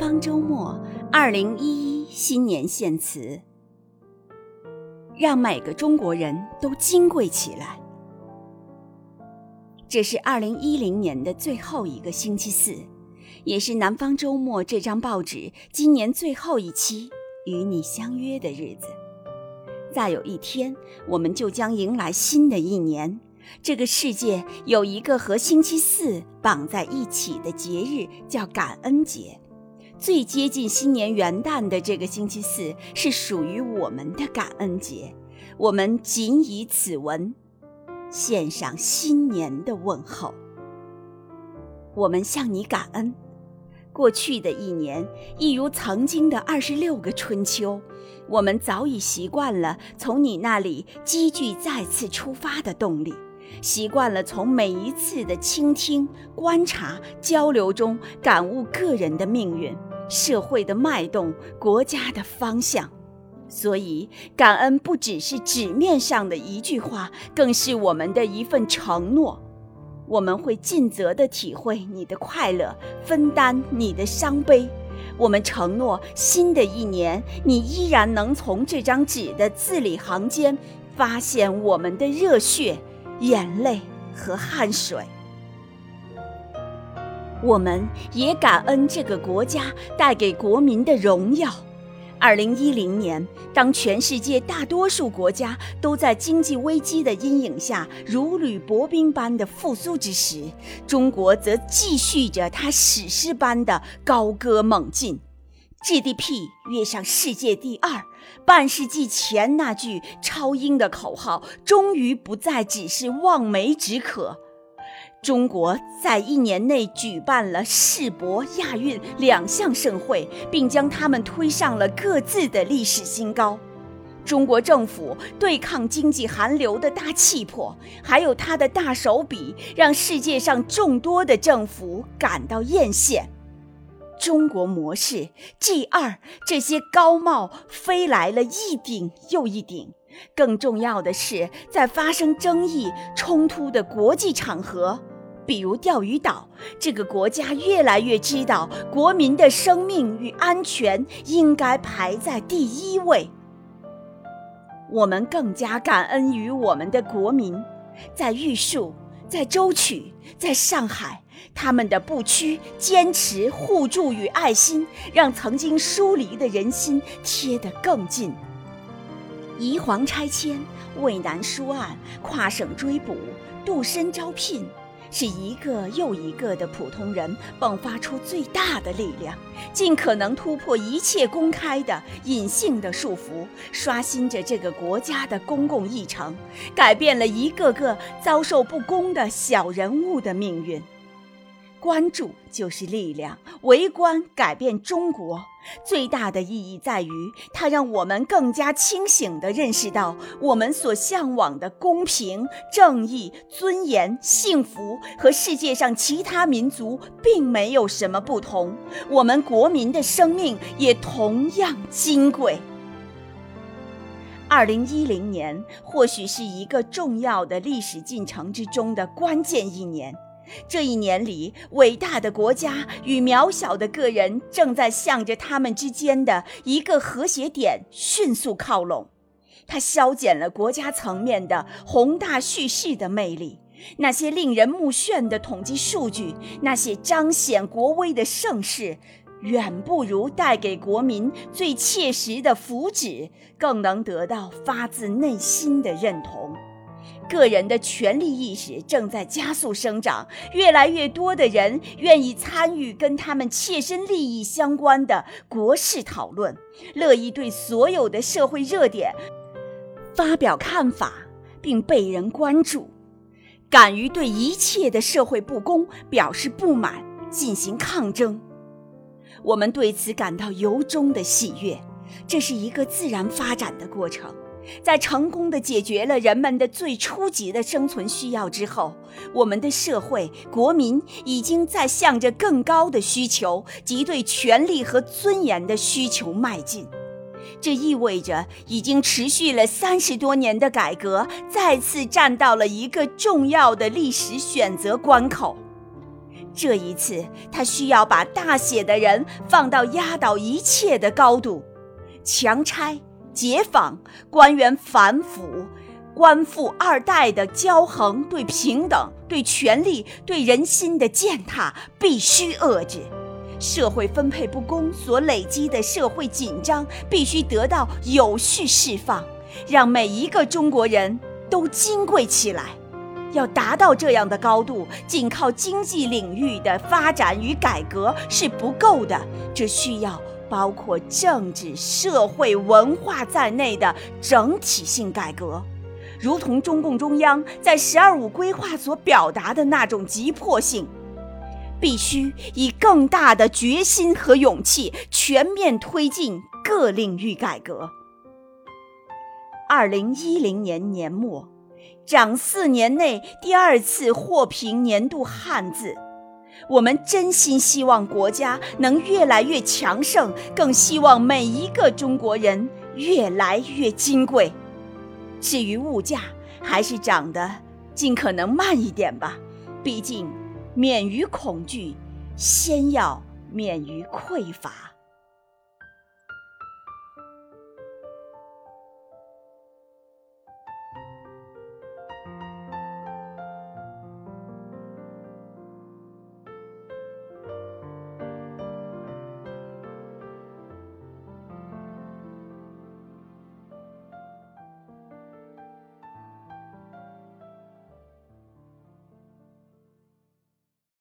方周末二零一一新年献词，让每个中国人都金贵起来。这是二零一零年的最后一个星期四，也是南方周末这张报纸今年最后一期与你相约的日子。再有一天，我们就将迎来新的一年。这个世界有一个和星期四绑在一起的节日，叫感恩节。最接近新年元旦的这个星期四，是属于我们的感恩节。我们谨以此文，献上新年的问候。我们向你感恩，过去的一年，一如曾经的二十六个春秋，我们早已习惯了从你那里积聚再次出发的动力。习惯了从每一次的倾听、观察、交流中感悟个人的命运、社会的脉动、国家的方向，所以感恩不只是纸面上的一句话，更是我们的一份承诺。我们会尽责地体会你的快乐，分担你的伤悲。我们承诺，新的一年，你依然能从这张纸的字里行间发现我们的热血。眼泪和汗水，我们也感恩这个国家带给国民的荣耀。二零一零年，当全世界大多数国家都在经济危机的阴影下如履薄冰般的复苏之时，中国则继续着它史诗般的高歌猛进。GDP 跃上世界第二，半世纪前那句超英的口号终于不再只是望梅止渴。中国在一年内举办了世博、亚运两项盛会，并将他们推上了各自的历史新高。中国政府对抗经济寒流的大气魄，还有他的大手笔，让世界上众多的政府感到艳羡。中国模式 G 二这些高帽飞来了一顶又一顶。更重要的是，在发生争议冲突的国际场合，比如钓鱼岛，这个国家越来越知道国民的生命与安全应该排在第一位。我们更加感恩于我们的国民，在玉树。在舟曲，在上海，他们的不屈、坚持、互助与爱心，让曾经疏离的人心贴得更近。宜黄拆迁、渭南书案、跨省追捕、杜深招聘。是一个又一个的普通人迸发出最大的力量，尽可能突破一切公开的、隐性的束缚，刷新着这个国家的公共议程，改变了一个个遭受不公的小人物的命运。关注就是力量，围观改变中国。最大的意义在于，它让我们更加清醒地认识到，我们所向往的公平、正义、尊严、幸福和世界上其他民族并没有什么不同。我们国民的生命也同样金贵。二零一零年或许是一个重要的历史进程之中的关键一年。这一年里，伟大的国家与渺小的个人正在向着他们之间的一个和谐点迅速靠拢。它消减了国家层面的宏大叙事的魅力，那些令人目眩的统计数据，那些彰显国威的盛世，远不如带给国民最切实的福祉更能得到发自内心的认同。个人的权利意识正在加速生长，越来越多的人愿意参与跟他们切身利益相关的国事讨论，乐意对所有的社会热点发表看法并被人关注，敢于对一切的社会不公表示不满，进行抗争。我们对此感到由衷的喜悦，这是一个自然发展的过程。在成功的解决了人们的最初级的生存需要之后，我们的社会国民已经在向着更高的需求及对权利和尊严的需求迈进。这意味着，已经持续了三十多年的改革再次站到了一个重要的历史选择关口。这一次，他需要把大写的人放到压倒一切的高度，强拆、解仿、官员反腐、官富二代的骄横，对平等、对权力、对人心的践踏必须遏制；社会分配不公所累积的社会紧张必须得到有序释放，让每一个中国人都金贵起来。要达到这样的高度，仅靠经济领域的发展与改革是不够的，这需要包括政治、社会、文化在内的整体性改革，如同中共中央在“十二五”规划所表达的那种急迫性，必须以更大的决心和勇气全面推进各领域改革。二零一零年年末。长四年内第二次获评年度汉字，我们真心希望国家能越来越强盛，更希望每一个中国人越来越金贵。至于物价，还是涨得尽可能慢一点吧，毕竟免于恐惧，先要免于匮乏。